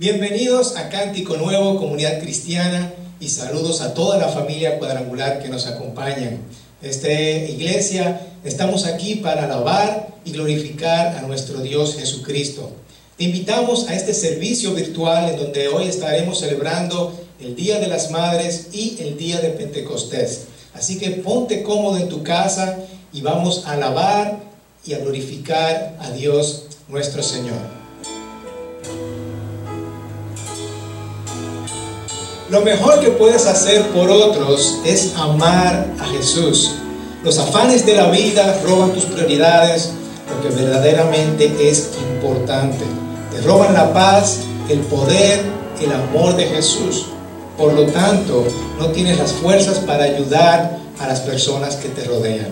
Bienvenidos a Cántico Nuevo, Comunidad Cristiana, y saludos a toda la familia cuadrangular que nos acompañan. Esta iglesia, estamos aquí para alabar y glorificar a nuestro Dios Jesucristo. Te invitamos a este servicio virtual en donde hoy estaremos celebrando el Día de las Madres y el Día de Pentecostés. Así que ponte cómodo en tu casa y vamos a alabar y a glorificar a Dios nuestro Señor. Lo mejor que puedes hacer por otros es amar a Jesús. Los afanes de la vida roban tus prioridades, lo que verdaderamente es importante. Te roban la paz, el poder, el amor de Jesús. Por lo tanto, no tienes las fuerzas para ayudar a las personas que te rodean.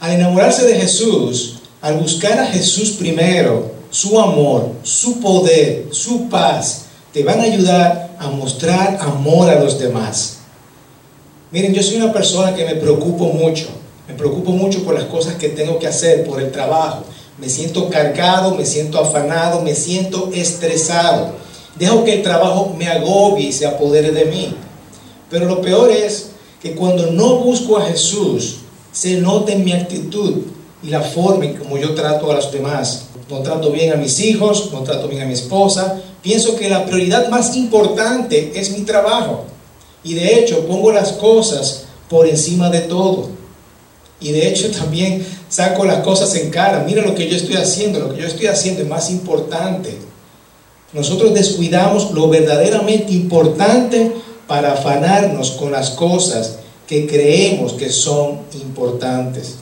Al enamorarse de Jesús, al buscar a Jesús primero, su amor, su poder, su paz, te van a ayudar a mostrar amor a los demás. Miren, yo soy una persona que me preocupo mucho. Me preocupo mucho por las cosas que tengo que hacer, por el trabajo. Me siento cargado, me siento afanado, me siento estresado. Dejo que el trabajo me agobie y se apodere de mí. Pero lo peor es que cuando no busco a Jesús, se nota en mi actitud y la forma en como yo trato a los demás. No trato bien a mis hijos, no trato bien a mi esposa, pienso que la prioridad más importante es mi trabajo. Y de hecho pongo las cosas por encima de todo. Y de hecho también saco las cosas en cara. Mira lo que yo estoy haciendo, lo que yo estoy haciendo es más importante. Nosotros descuidamos lo verdaderamente importante para afanarnos con las cosas que creemos que son importantes.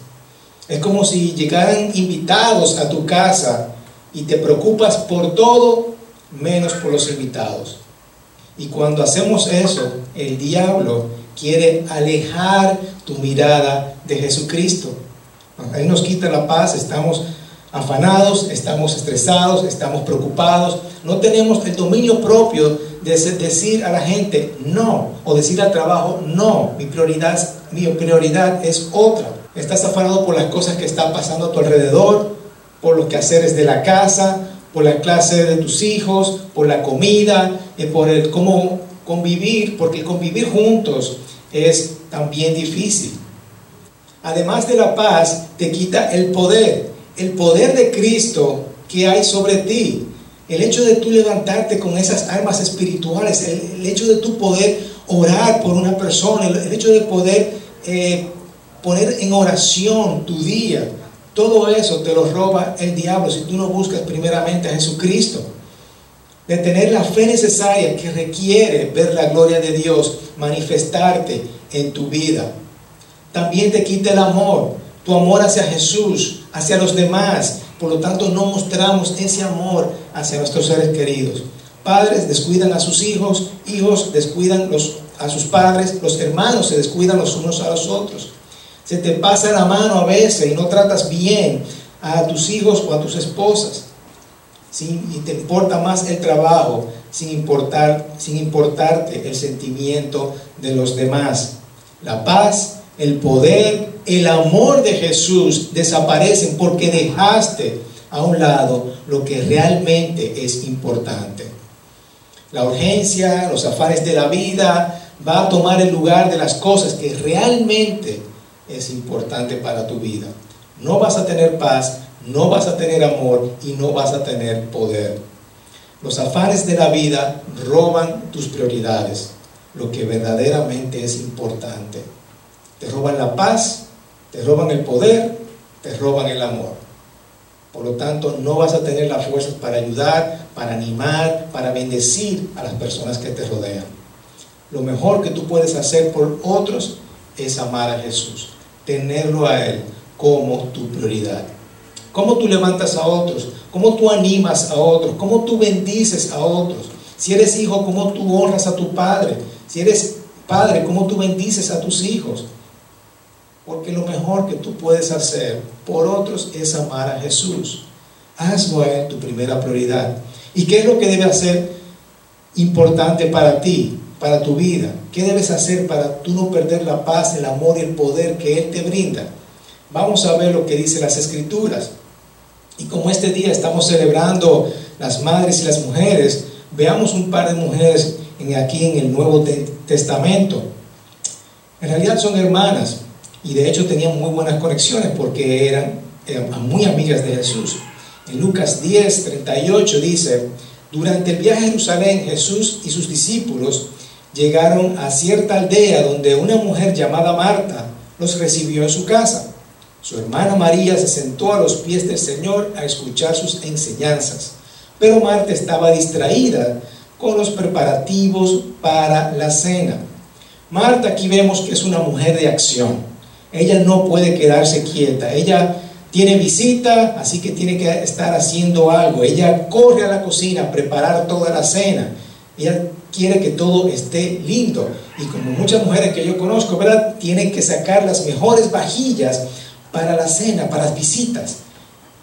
Es como si llegaran invitados a tu casa y te preocupas por todo menos por los invitados. Y cuando hacemos eso, el diablo quiere alejar tu mirada de Jesucristo. Él nos quita la paz, estamos afanados, estamos estresados, estamos preocupados, no tenemos el dominio propio de decir a la gente no o decir al trabajo no, mi prioridad, mi prioridad es otra. Estás afanado por las cosas que están pasando a tu alrededor, por los quehaceres de la casa, por la clase de tus hijos, por la comida, y por el cómo convivir, porque convivir juntos es también difícil. Además de la paz, te quita el poder, el poder de Cristo que hay sobre ti. El hecho de tú levantarte con esas armas espirituales, el, hecho de tú poder orar por una persona, el, hecho de poder eh, poner en oración tu día, todo eso te lo roba el diablo si tú no buscas primeramente a Jesucristo. De tener la fe necesaria que requiere ver la gloria de Dios manifestarte en tu vida. También te quita el amor, tu amor hacia Jesús, hacia los demás. Por lo tanto, no mostramos ese amor hacia nuestros seres queridos. Padres descuidan a sus hijos, hijos descuidan los, a sus padres, los hermanos se descuidan los unos a los otros se te pasa la mano a veces y no tratas bien a tus hijos o a tus esposas. Y te importa más el trabajo sin, importar, sin importarte el sentimiento de los demás. La paz, el poder, el amor de Jesús desaparecen porque dejaste a un lado lo que realmente es importante. La urgencia, los afanes de la vida va a tomar el lugar de las cosas que realmente es importante para tu vida. No vas a tener paz, no vas a tener amor y no vas a tener poder. Los afanes de la vida roban tus prioridades, lo que verdaderamente es importante. Te roban la paz, te roban el poder, te roban el amor. Por lo tanto, no vas a tener las fuerzas para ayudar, para animar, para bendecir a las personas que te rodean. Lo mejor que tú puedes hacer por otros es amar a Jesús tenerlo a Él como tu prioridad. ¿Cómo tú levantas a otros? ¿Cómo tú animas a otros? ¿Cómo tú bendices a otros? Si eres hijo, ¿cómo tú honras a tu padre? Si eres padre, ¿cómo tú bendices a tus hijos? Porque lo mejor que tú puedes hacer por otros es amar a Jesús. Hazlo Él tu primera prioridad. ¿Y qué es lo que debe ser importante para ti? Para tu vida? ¿Qué debes hacer para tú no perder la paz, el amor y el poder que Él te brinda? Vamos a ver lo que dice las Escrituras. Y como este día estamos celebrando las madres y las mujeres, veamos un par de mujeres en, aquí en el Nuevo Testamento. En realidad son hermanas y de hecho tenían muy buenas conexiones porque eran, eran muy amigas de Jesús. En Lucas 10, 38 dice, durante el viaje a Jerusalén Jesús y sus discípulos llegaron a cierta aldea donde una mujer llamada Marta los recibió en su casa. Su hermana María se sentó a los pies del Señor a escuchar sus enseñanzas, pero Marta estaba distraída con los preparativos para la cena. Marta aquí vemos que es una mujer de acción. Ella no puede quedarse quieta. Ella tiene visita, así que tiene que estar haciendo algo. Ella corre a la cocina a preparar toda la cena. Ella quiere que todo esté lindo. Y como muchas mujeres que yo conozco, ¿verdad? Tienen que sacar las mejores vajillas para la cena, para las visitas.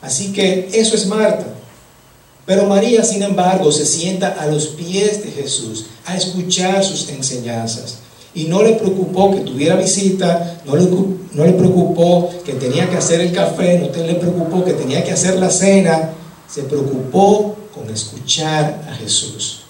Así que eso es Marta. Pero María, sin embargo, se sienta a los pies de Jesús a escuchar sus enseñanzas. Y no le preocupó que tuviera visita, no le, no le preocupó que tenía que hacer el café, no le preocupó que tenía que hacer la cena. Se preocupó con escuchar a Jesús.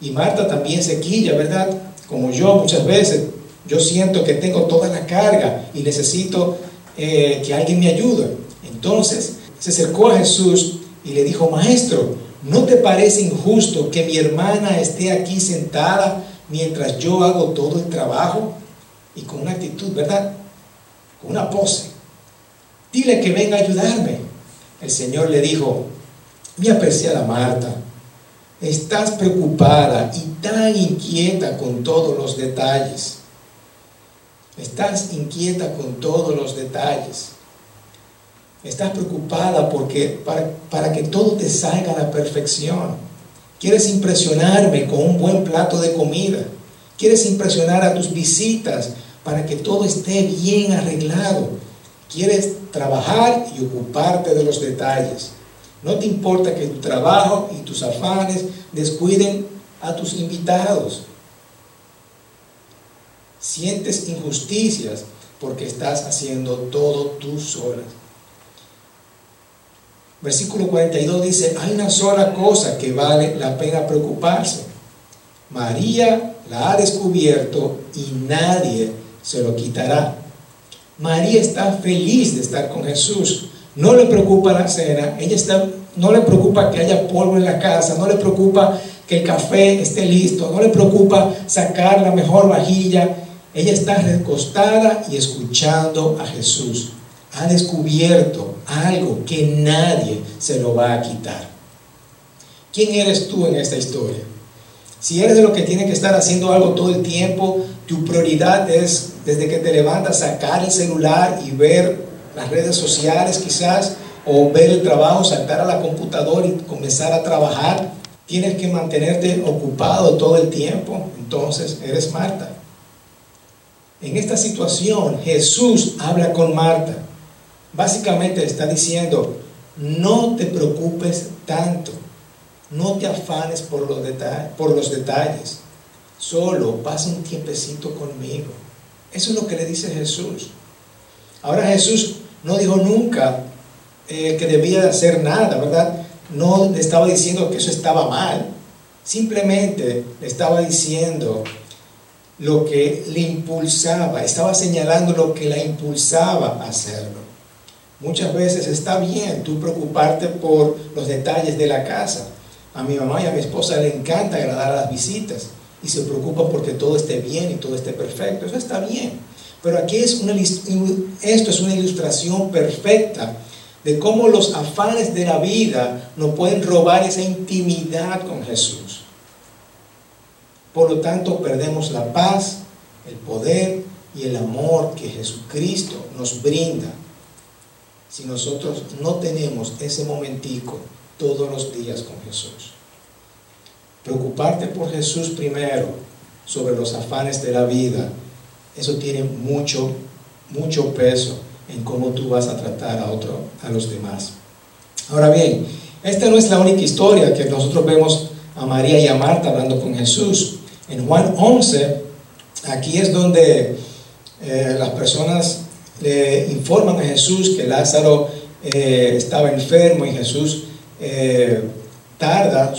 Y Marta también se quilla, ¿verdad? Como yo muchas veces, yo siento que tengo toda la carga y necesito eh, que alguien me ayude. Entonces se acercó a Jesús y le dijo, maestro, ¿no te parece injusto que mi hermana esté aquí sentada mientras yo hago todo el trabajo? Y con una actitud, ¿verdad? Con una pose. Dile que venga a ayudarme. El Señor le dijo, mi apreciada Marta, estás preocupada y tan inquieta con todos los detalles. Estás inquieta con todos los detalles. Estás preocupada porque para, para que todo te salga a la perfección. Quieres impresionarme con un buen plato de comida. Quieres impresionar a tus visitas para que todo esté bien arreglado. Quieres trabajar y ocuparte de los detalles. No te importa que tu trabajo y tus afanes descuiden a tus invitados. Sientes injusticias porque estás haciendo todo tú sola. Versículo 42 dice, hay una sola cosa que vale la pena preocuparse. María la ha descubierto y nadie se lo quitará. María está feliz de estar con Jesús. No le preocupa la cena, ella está, no le preocupa que haya polvo en la casa, no le preocupa que el café esté listo, no le preocupa sacar la mejor vajilla. Ella está recostada y escuchando a Jesús ha descubierto algo que nadie se lo va a quitar. ¿Quién eres tú en esta historia? Si eres de lo que tiene que estar haciendo algo todo el tiempo, tu prioridad es desde que te levantas sacar el celular y ver las redes sociales quizás, o ver el trabajo, saltar a la computadora y comenzar a trabajar. Tienes que mantenerte ocupado todo el tiempo, entonces eres Marta. En esta situación Jesús habla con Marta Básicamente está diciendo, no te preocupes tanto, no te afanes por los, detalles, por los detalles, solo pasa un tiempecito conmigo. Eso es lo que le dice Jesús. Ahora Jesús no dijo nunca eh, que debía de hacer nada, ¿verdad? No le estaba diciendo que eso estaba mal. Simplemente le estaba diciendo lo que le impulsaba, estaba señalando lo que la impulsaba a hacerlo. Muchas veces está bien tú preocuparte por los detalles de la casa. A mi mamá y a mi esposa le encanta agradar a las visitas y se preocupa porque todo esté bien y todo esté perfecto. Eso está bien. Pero aquí es una, esto es una ilustración perfecta de cómo los afanes de la vida nos pueden robar esa intimidad con Jesús. Por lo tanto, perdemos la paz, el poder y el amor que Jesucristo nos brinda si nosotros no tenemos ese momentico todos los días con Jesús. Preocuparte por Jesús primero sobre los afanes de la vida, eso tiene mucho, mucho peso en cómo tú vas a tratar a, otro, a los demás. Ahora bien, esta no es la única historia que nosotros vemos a María y a Marta hablando con Jesús. En Juan 11, aquí es donde eh, las personas le informan a Jesús que Lázaro eh, estaba enfermo y Jesús eh, tarda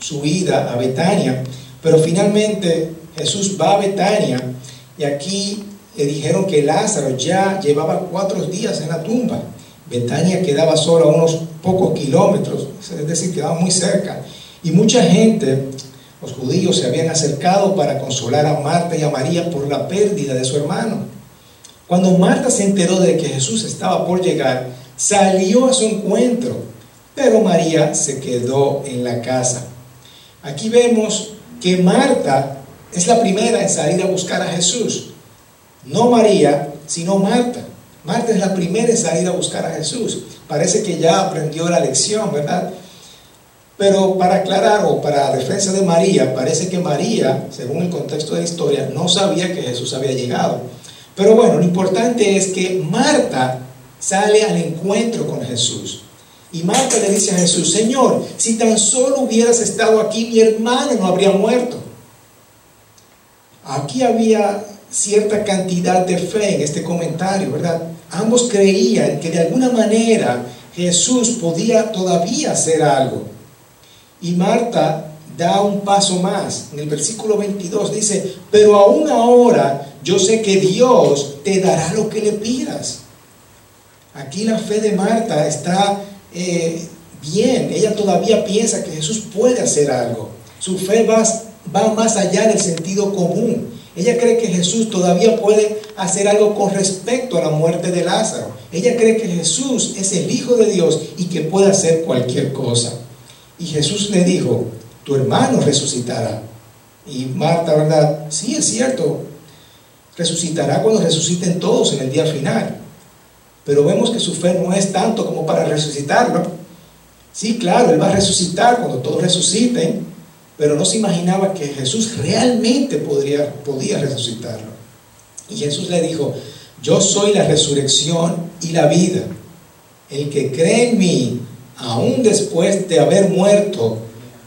su ida a Betania, pero finalmente Jesús va a Betania y aquí le dijeron que Lázaro ya llevaba cuatro días en la tumba. Betania quedaba solo a unos pocos kilómetros, es decir, quedaba muy cerca. Y mucha gente, los judíos, se habían acercado para consolar a Marta y a María por la pérdida de su hermano. Cuando Marta se enteró de que Jesús estaba por llegar, salió a su encuentro, pero María se quedó en la casa. Aquí vemos que Marta es la primera en salir a buscar a Jesús. No María, sino Marta. Marta es la primera en salir a buscar a Jesús. Parece que ya aprendió la lección, ¿verdad? Pero para aclarar o para defensa de María, parece que María, según el contexto de la historia, no sabía que Jesús había llegado. Pero bueno, lo importante es que Marta sale al encuentro con Jesús. Y Marta le dice a Jesús, Señor, si tan solo hubieras estado aquí, mi hermano no habría muerto. Aquí había cierta cantidad de fe en este comentario, ¿verdad? Ambos creían que de alguna manera Jesús podía todavía hacer algo. Y Marta da un paso más. En el versículo 22 dice, pero aún ahora yo sé que Dios te dará lo que le pidas. Aquí la fe de Marta está eh, bien. Ella todavía piensa que Jesús puede hacer algo. Su fe va, va más allá del sentido común. Ella cree que Jesús todavía puede hacer algo con respecto a la muerte de Lázaro. Ella cree que Jesús es el Hijo de Dios y que puede hacer cualquier cosa. Y Jesús le dijo, tu hermano resucitará. Y Marta, ¿verdad? Sí, es cierto. Resucitará cuando resuciten todos en el día final. Pero vemos que su fe no es tanto como para resucitarlo. Sí, claro, Él va a resucitar cuando todos resuciten, pero no se imaginaba que Jesús realmente podría, podía resucitarlo. Y Jesús le dijo, yo soy la resurrección y la vida. El que cree en mí, aún después de haber muerto,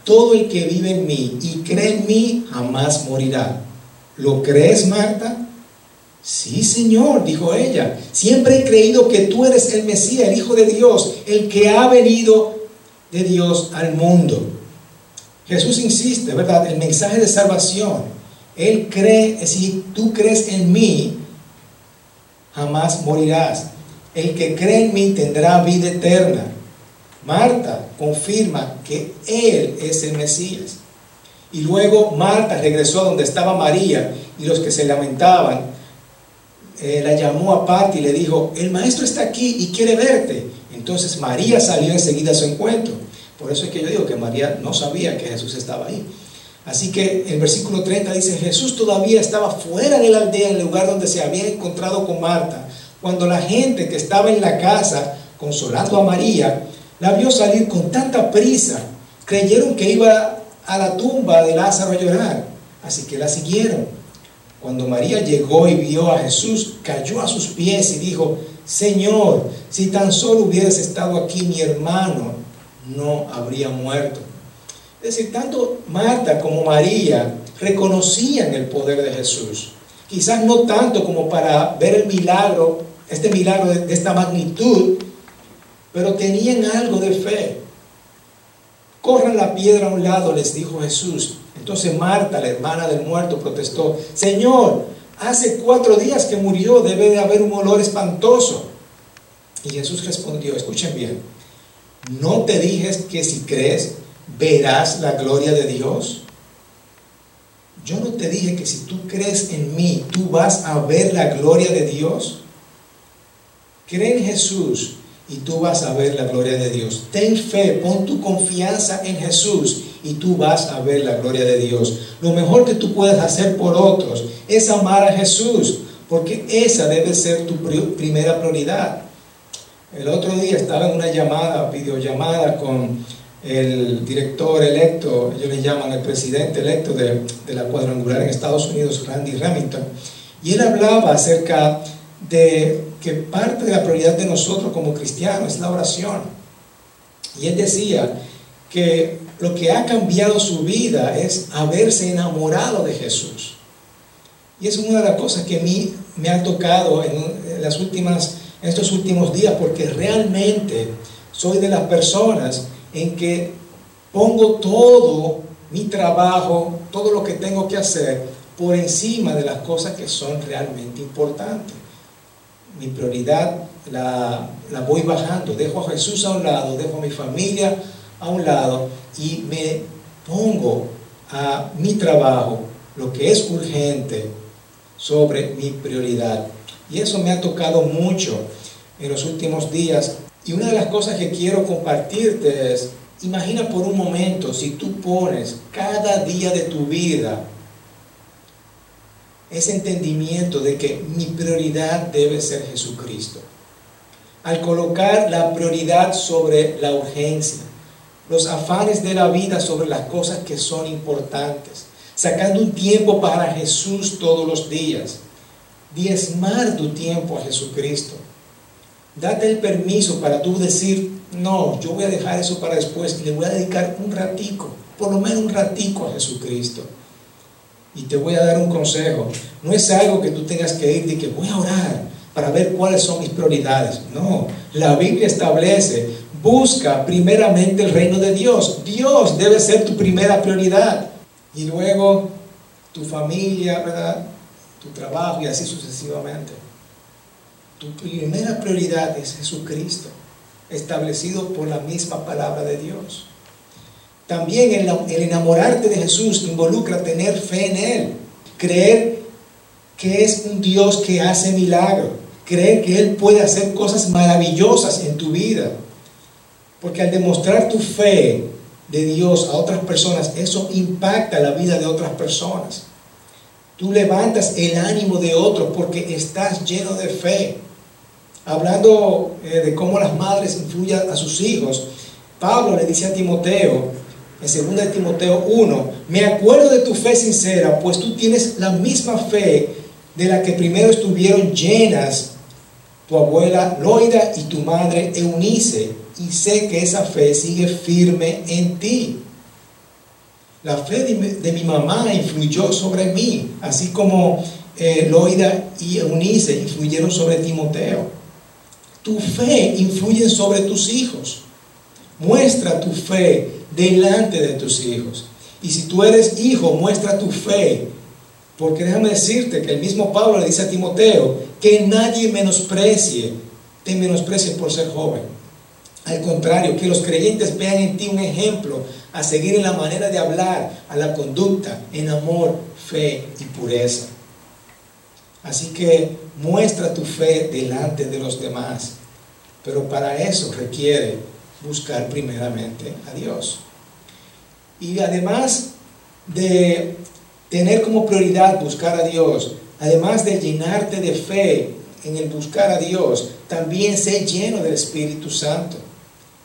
todo el que vive en mí y cree en mí jamás morirá. ¿Lo crees, Marta? Sí, Señor, dijo ella. Siempre he creído que tú eres el Mesías, el Hijo de Dios, el que ha venido de Dios al mundo. Jesús insiste, ¿verdad? El mensaje de salvación. Él cree, si tú crees en mí, jamás morirás. El que cree en mí tendrá vida eterna. Marta confirma que Él es el Mesías. Y luego Marta regresó a donde estaba María y los que se lamentaban, eh, la llamó aparte y le dijo, el maestro está aquí y quiere verte. Entonces María salió enseguida a su encuentro. Por eso es que yo digo que María no sabía que Jesús estaba ahí. Así que el versículo 30 dice, Jesús todavía estaba fuera de la aldea, en el lugar donde se había encontrado con Marta, cuando la gente que estaba en la casa consolando a María, la vio salir con tanta prisa, creyeron que iba a la tumba de Lázaro a llorar, así que la siguieron. Cuando María llegó y vio a Jesús, cayó a sus pies y dijo, Señor, si tan solo hubieras estado aquí mi hermano, no habría muerto. Es decir, tanto Marta como María reconocían el poder de Jesús. Quizás no tanto como para ver el milagro, este milagro de, esta magnitud, pero tenían algo de fe. Corran la piedra a un lado, les dijo Jesús. Entonces Marta, la hermana del muerto, protestó, Señor, hace cuatro días que murió, debe de haber un olor espantoso. Y Jesús respondió, escuchen bien, ¿no te dije que si crees verás la gloria de Dios? Yo no te dije que si tú crees en mí, tú vas a ver la gloria de Dios. Cree en Jesús y tú vas a ver la gloria de Dios. Ten fe, pon tu confianza en Jesús y tú vas a ver la gloria de Dios. Lo mejor que tú puedes hacer por otros es amar a Jesús, porque esa debe ser tu primera prioridad. El otro día estaba en una llamada, videollamada con el director electo, ellos le llaman el presidente electo de, de la cuadrangular en Estados Unidos, Randy Remington, y él hablaba acerca de que parte de la prioridad de nosotros como cristianos es la oración. Y él decía que lo que ha cambiado su vida es haberse enamorado de Jesús. Y es una de las cosas que a mí me ha tocado en, las últimas, estos últimos días, porque realmente soy de las personas en que Pongo todo mi trabajo, todo lo que tengo que hacer por encima de las cosas que son realmente importantes. Mi prioridad la, la voy bajando, dejo a Jesús a un lado, dejo a mi familia a un lado y me pongo a mi trabajo, lo que es urgente, sobre mi prioridad. Y eso me ha tocado mucho en los últimos días. Y una de las cosas que quiero compartirte es, imagina por un momento si tú pones cada día de tu vida ese entendimiento de que mi prioridad debe ser Jesucristo. Al colocar la prioridad sobre la urgencia, los afanes de la vida sobre las cosas que son importantes, sacando un tiempo para Jesús todos los días, diezmar tu tiempo a Jesucristo. Date el permiso para tú decir, no, yo voy a dejar eso para después y le voy a dedicar un ratico, por lo menos un ratico a Jesucristo. Y te voy a dar un consejo. No es algo que tú tengas que ir y que voy a orar para ver cuáles son mis prioridades. No, la Biblia establece, busca primeramente el reino de Dios. Dios debe ser tu primera prioridad. Y luego tu familia, ¿verdad? Tu trabajo y así sucesivamente. Tu primera prioridad es Jesucristo, establecido por la misma palabra de Dios. También el, enamorarte de Jesús involucra tener fe en Él, creer que es un Dios que hace milagros, creer que Él puede hacer cosas maravillosas en tu vida. Porque al demostrar tu fe de Dios a otras personas, eso impacta la vida de otras personas. Tú levantas el ánimo de otros porque estás lleno de fe. Hablando eh, de cómo las madres influyen a sus hijos, Pablo le dice a Timoteo, en 2 Timoteo 1, me acuerdo de tu fe sincera, pues tú tienes la misma fe de la que primero estuvieron llenas tu abuela Loida y tu madre Eunice, y sé que esa fe sigue firme en ti. La fe de mi, mamá influyó sobre mí, así como eh, Loida y Eunice influyeron sobre Timoteo. Tu fe influye sobre tus hijos. Muestra tu fe delante de tus hijos. Y si tú eres hijo, muestra tu fe. Porque déjame decirte que el mismo Pablo le dice a Timoteo que nadie menosprecie, te menosprecie por ser joven. Al contrario, que los creyentes vean en ti un ejemplo a seguir en la manera de hablar, a la conducta, en amor, fe y pureza. Así que muestra tu fe delante de los demás. Pero para eso requiere buscar primeramente a Dios. Y además de tener como prioridad buscar a Dios, además de llenarte de fe en el buscar a Dios, también sé lleno del Espíritu Santo.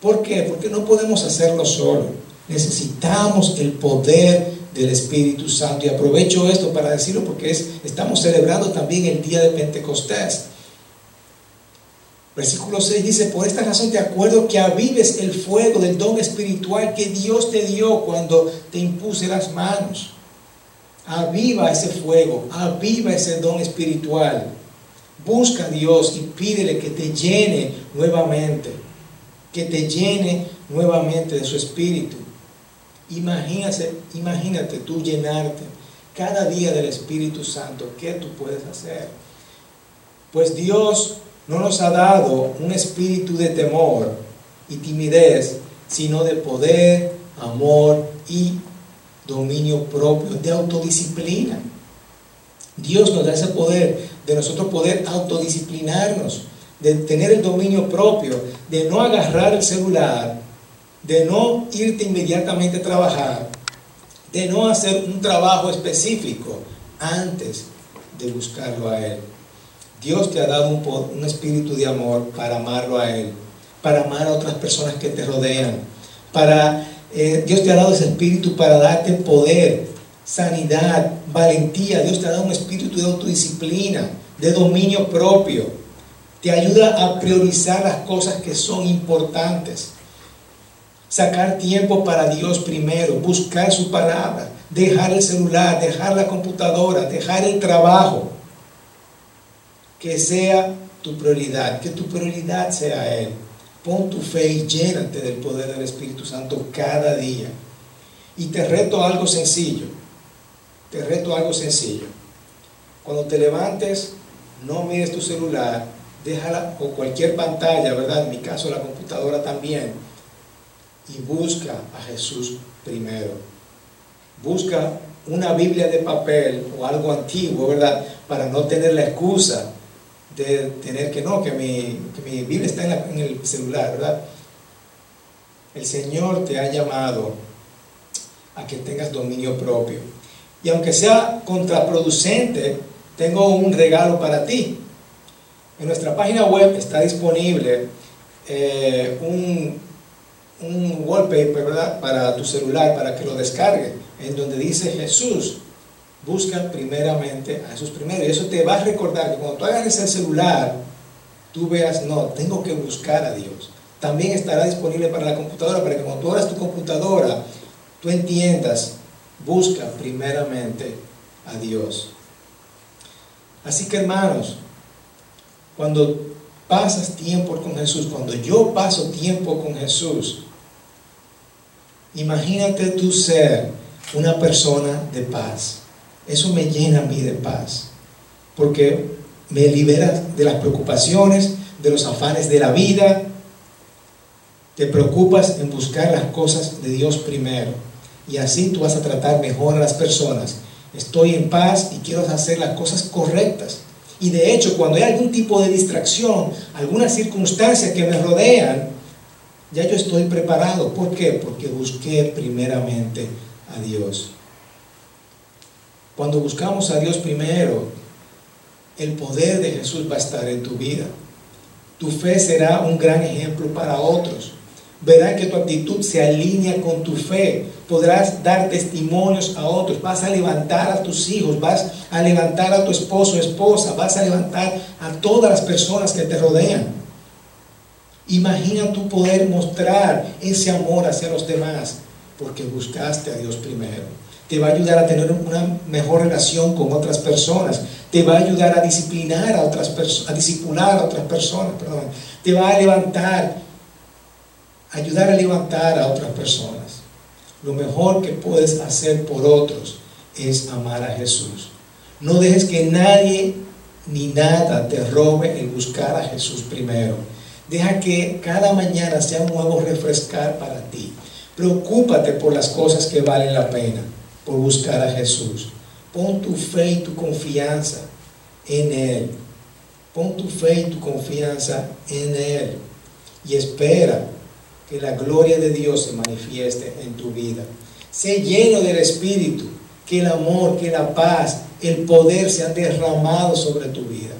¿Por qué? Porque no podemos hacerlo solo. Necesitamos el poder del Espíritu Santo. Y aprovecho esto para decirlo porque es, estamos celebrando también el día de Pentecostés. Versículo 6 dice, por esta razón te acuerdo que avives el fuego del don espiritual que Dios te dio cuando te impuse las manos. Aviva ese fuego, aviva ese don espiritual. Busca a Dios y pídele que te llene nuevamente, que te llene nuevamente de su espíritu. Imagínate, imagínate tú llenarte cada día del Espíritu Santo. ¿Qué tú puedes hacer? Pues Dios no nos ha dado un espíritu de temor y timidez, sino de poder, amor y dominio propio, de autodisciplina. Dios nos da ese poder de nosotros poder autodisciplinarnos, de tener el dominio propio, de no agarrar el celular, de no irte inmediatamente a trabajar, de no hacer un trabajo específico antes de buscarlo a Él. Dios te ha dado un, espíritu de amor para amarlo a Él, para amar a otras personas que te rodean, para eh, Dios te ha dado ese espíritu para darte poder, sanidad, valentía. Dios te ha dado un espíritu de autodisciplina, de dominio propio. Te ayuda a priorizar las cosas que son importantes. Sacar tiempo para Dios primero, buscar su palabra, dejar el celular, dejar la computadora, dejar el trabajo que sea tu prioridad, que tu prioridad sea Él. Pon tu fe y llénate del poder del Espíritu Santo cada día. Y te reto algo sencillo. Te reto algo sencillo. Cuando te levantes, no mires tu celular, déjala o cualquier pantalla, ¿verdad? En mi caso la computadora también. Y busca a Jesús primero. Busca una Biblia de papel o algo antiguo, ¿verdad? Para no tener la excusa de tener que no, que mi, mi Biblia está en, en el celular, ¿verdad? El Señor te ha llamado a que tengas dominio propio. Y aunque sea contraproducente, tengo un regalo para ti. En nuestra página web está disponible eh, un, un wallpaper para tu celular, para que lo descargue, en donde dice Jesús, busca primeramente a Jesús primero. Y eso te va a recordar que cuando tú agarres el celular, tú veas, no, tengo que buscar a Dios. También estará disponible para la computadora, para que cuando tú abras tu computadora, tú entiendas, busca primeramente a Dios. Así que hermanos, cuando pasas tiempo con Jesús, cuando yo paso tiempo con Jesús, imagínate tú ser una persona de paz. Eso me llena a mí de paz, porque me libera de las preocupaciones, de los afanes de la vida. Te preocupas en buscar las cosas de Dios primero. Y así tú vas a tratar mejor a las personas. Estoy en paz y quiero hacer las cosas correctas. Y de hecho, cuando hay algún tipo de distracción, alguna circunstancia que me rodean, ya yo estoy preparado. ¿Por qué? Porque busqué primeramente a Dios. Cuando buscamos a Dios primero, el poder de Jesús va a estar en tu vida. Tu fe será un gran ejemplo para otros. Verán que tu actitud se alinea con tu fe. Podrás dar testimonios a otros. Vas a levantar a tus hijos. Vas a levantar a tu esposo o esposa. Vas a levantar a todas las personas que te rodean. Imagina tu poder mostrar ese amor hacia los demás porque buscaste a Dios primero. Te va a ayudar a tener una mejor relación con otras personas. Te va a ayudar a disciplinar a otras personas, a discipular a otras personas, perdón. Te va a levantar ayudar a levantar a otras personas. Lo mejor que puedes hacer por otros es amar a Jesús. No dejes que nadie ni nada te robe el buscar a Jesús primero. Deja que cada mañana sea un nuevo refrescar para ti. Preocúpate por las cosas que valen la pena, por buscar a Jesús. Pon tu fe y tu confianza en Él. Pon tu fe y tu confianza en Él. Y espera que la gloria de Dios se manifieste en tu vida. Sé lleno del Espíritu, que el amor, que la paz, el poder se han derramado sobre tu vida.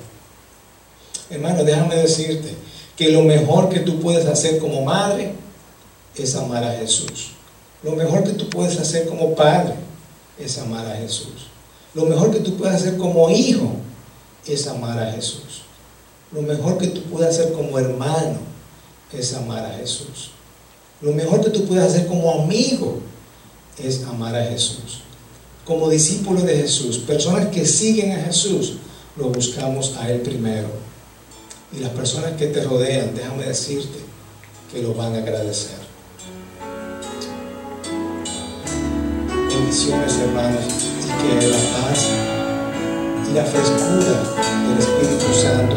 Hermano, déjame decirte que lo mejor que tú puedes hacer como madre es amar a Jesús. Lo mejor que tú puedes hacer como padre es amar a Jesús. Lo mejor que tú puedes hacer como hijo es amar a Jesús. Lo mejor que tú puedes hacer como hermano es amar a Jesús. Lo mejor que tú puedes hacer como amigo es amar a Jesús. Como discípulo de Jesús, personas que siguen a Jesús, lo buscamos a Él primero. Y las personas que te rodean, déjame decirte, que lo van a agradecer. Bendiciones, hermanos, y que la paz y la frescura del Espíritu Santo